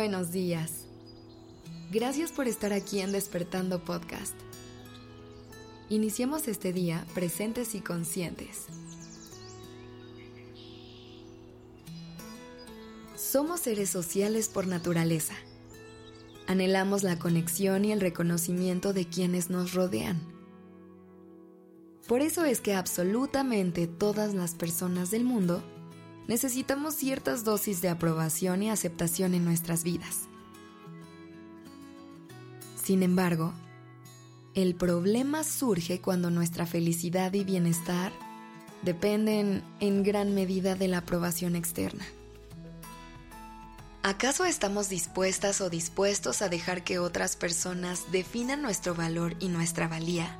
buenos días. Gracias por estar aquí en Despertando Podcast. Iniciemos este día presentes y conscientes. Somos seres sociales por naturaleza. Anhelamos la conexión y el reconocimiento de quienes nos rodean. Por eso es que absolutamente todas las personas del mundo necesitamos ciertas dosis de aprobación y aceptación en nuestras vidas. Sin embargo, el problema surge cuando nuestra felicidad y bienestar dependen en gran medida de la aprobación externa. ¿Acaso estamos dispuestas o dispuestos a dejar que otras personas definan nuestro valor y nuestra valía?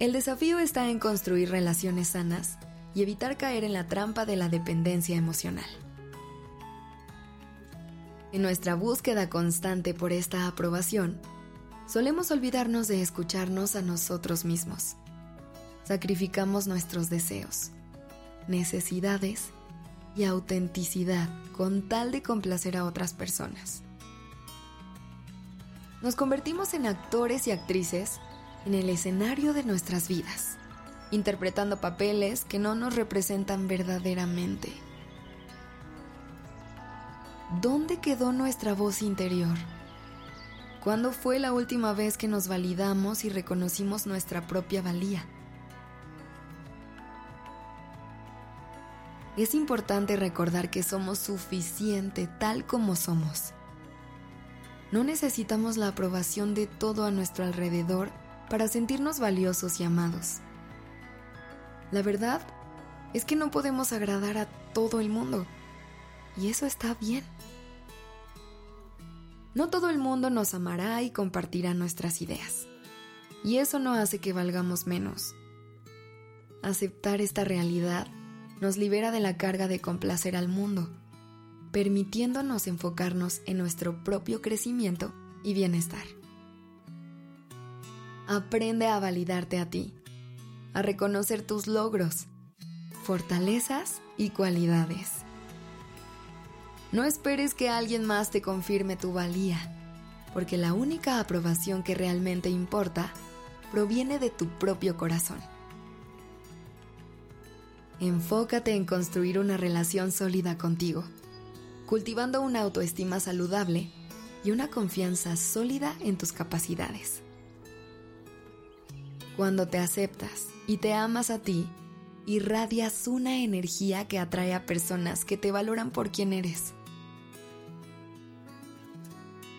El desafío está en construir relaciones sanas y evitar caer en la trampa de la dependencia emocional. En nuestra búsqueda constante por esta aprobación, solemos olvidarnos de escucharnos a nosotros mismos. Sacrificamos nuestros deseos, necesidades y autenticidad con tal de complacer a otras personas. Nos convertimos en actores y actrices en el escenario de nuestras vidas interpretando papeles que no nos representan verdaderamente. ¿Dónde quedó nuestra voz interior? ¿Cuándo fue la última vez que nos validamos y reconocimos nuestra propia valía? Es importante recordar que somos suficiente tal como somos. No necesitamos la aprobación de todo a nuestro alrededor para sentirnos valiosos y amados. La verdad es que no podemos agradar a todo el mundo. Y eso está bien. No todo el mundo nos amará y compartirá nuestras ideas. Y eso no hace que valgamos menos. Aceptar esta realidad nos libera de la carga de complacer al mundo, permitiéndonos enfocarnos en nuestro propio crecimiento y bienestar. Aprende a validarte a ti a reconocer tus logros, fortalezas y cualidades. No esperes que alguien más te confirme tu valía, porque la única aprobación que realmente importa proviene de tu propio corazón. Enfócate en construir una relación sólida contigo, cultivando una autoestima saludable y una confianza sólida en tus capacidades. Cuando te aceptas y te amas a ti, irradias una energía que atrae a personas que te valoran por quien eres.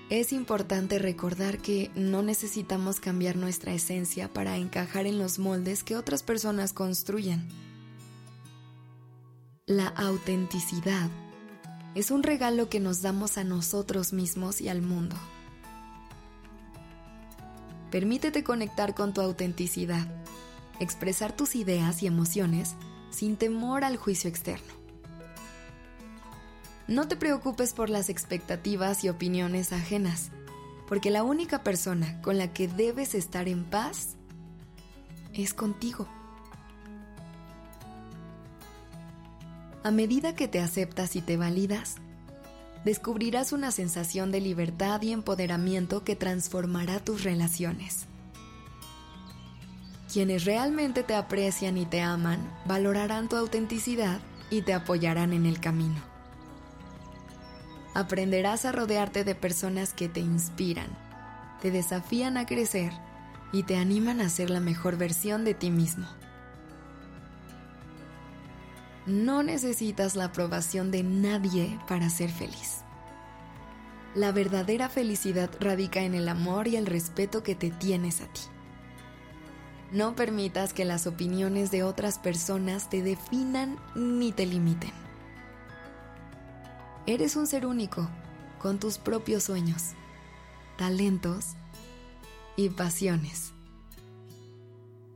Es importante recordar que no necesitamos cambiar nuestra esencia para encajar en los moldes que otras personas construyen. La autenticidad es un regalo que nos damos a nosotros mismos y al mundo. Permítete conectar con tu autenticidad expresar tus ideas y emociones sin temor al juicio externo. No te preocupes por las expectativas y opiniones ajenas, porque la única persona con la que debes estar en paz es contigo. A medida que te aceptas y te validas, descubrirás una sensación de libertad y empoderamiento que transformará tus relaciones. Quienes realmente te aprecian y te aman valorarán tu autenticidad y te apoyarán en el camino. Aprenderás a rodearte de personas que te inspiran, te desafían a crecer y te animan a ser la mejor versión de ti mismo. No necesitas la aprobación de nadie para ser feliz. La verdadera felicidad radica en el amor y el respeto que te tienes a ti. No permitas que las opiniones de otras personas te definan ni te limiten. Eres un ser único, con tus propios sueños, talentos y pasiones.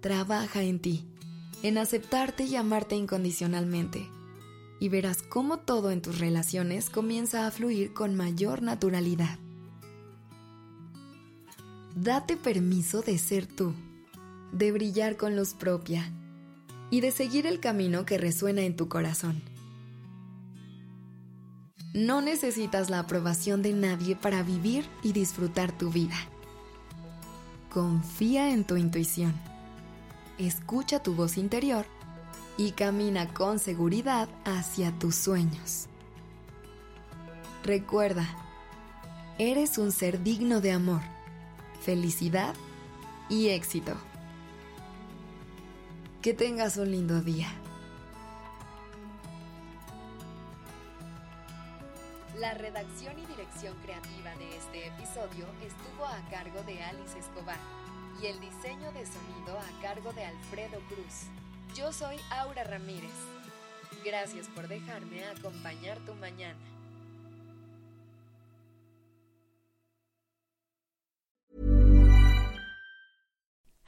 Trabaja en ti, en aceptarte y amarte incondicionalmente, y verás cómo todo en tus relaciones comienza a fluir con mayor naturalidad. Date permiso de ser tú de brillar con luz propia y de seguir el camino que resuena en tu corazón. No necesitas la aprobación de nadie para vivir y disfrutar tu vida. Confía en tu intuición. Escucha tu voz interior y camina con seguridad hacia tus sueños. Recuerda, eres un ser digno de amor, felicidad y éxito. Que tengas un lindo día. La redacción y dirección creativa de este episodio estuvo a cargo de Alice Escobar y el diseño de sonido a cargo de Alfredo Cruz. Yo soy Aura Ramírez. Gracias por dejarme acompañar tu mañana.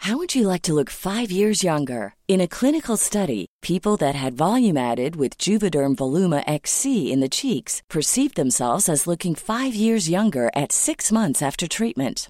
How would you like to look five years younger? In a clinical study, people that had volume added with Juvederm Voluma XC in the cheeks perceived themselves as looking five years younger at six months after treatment.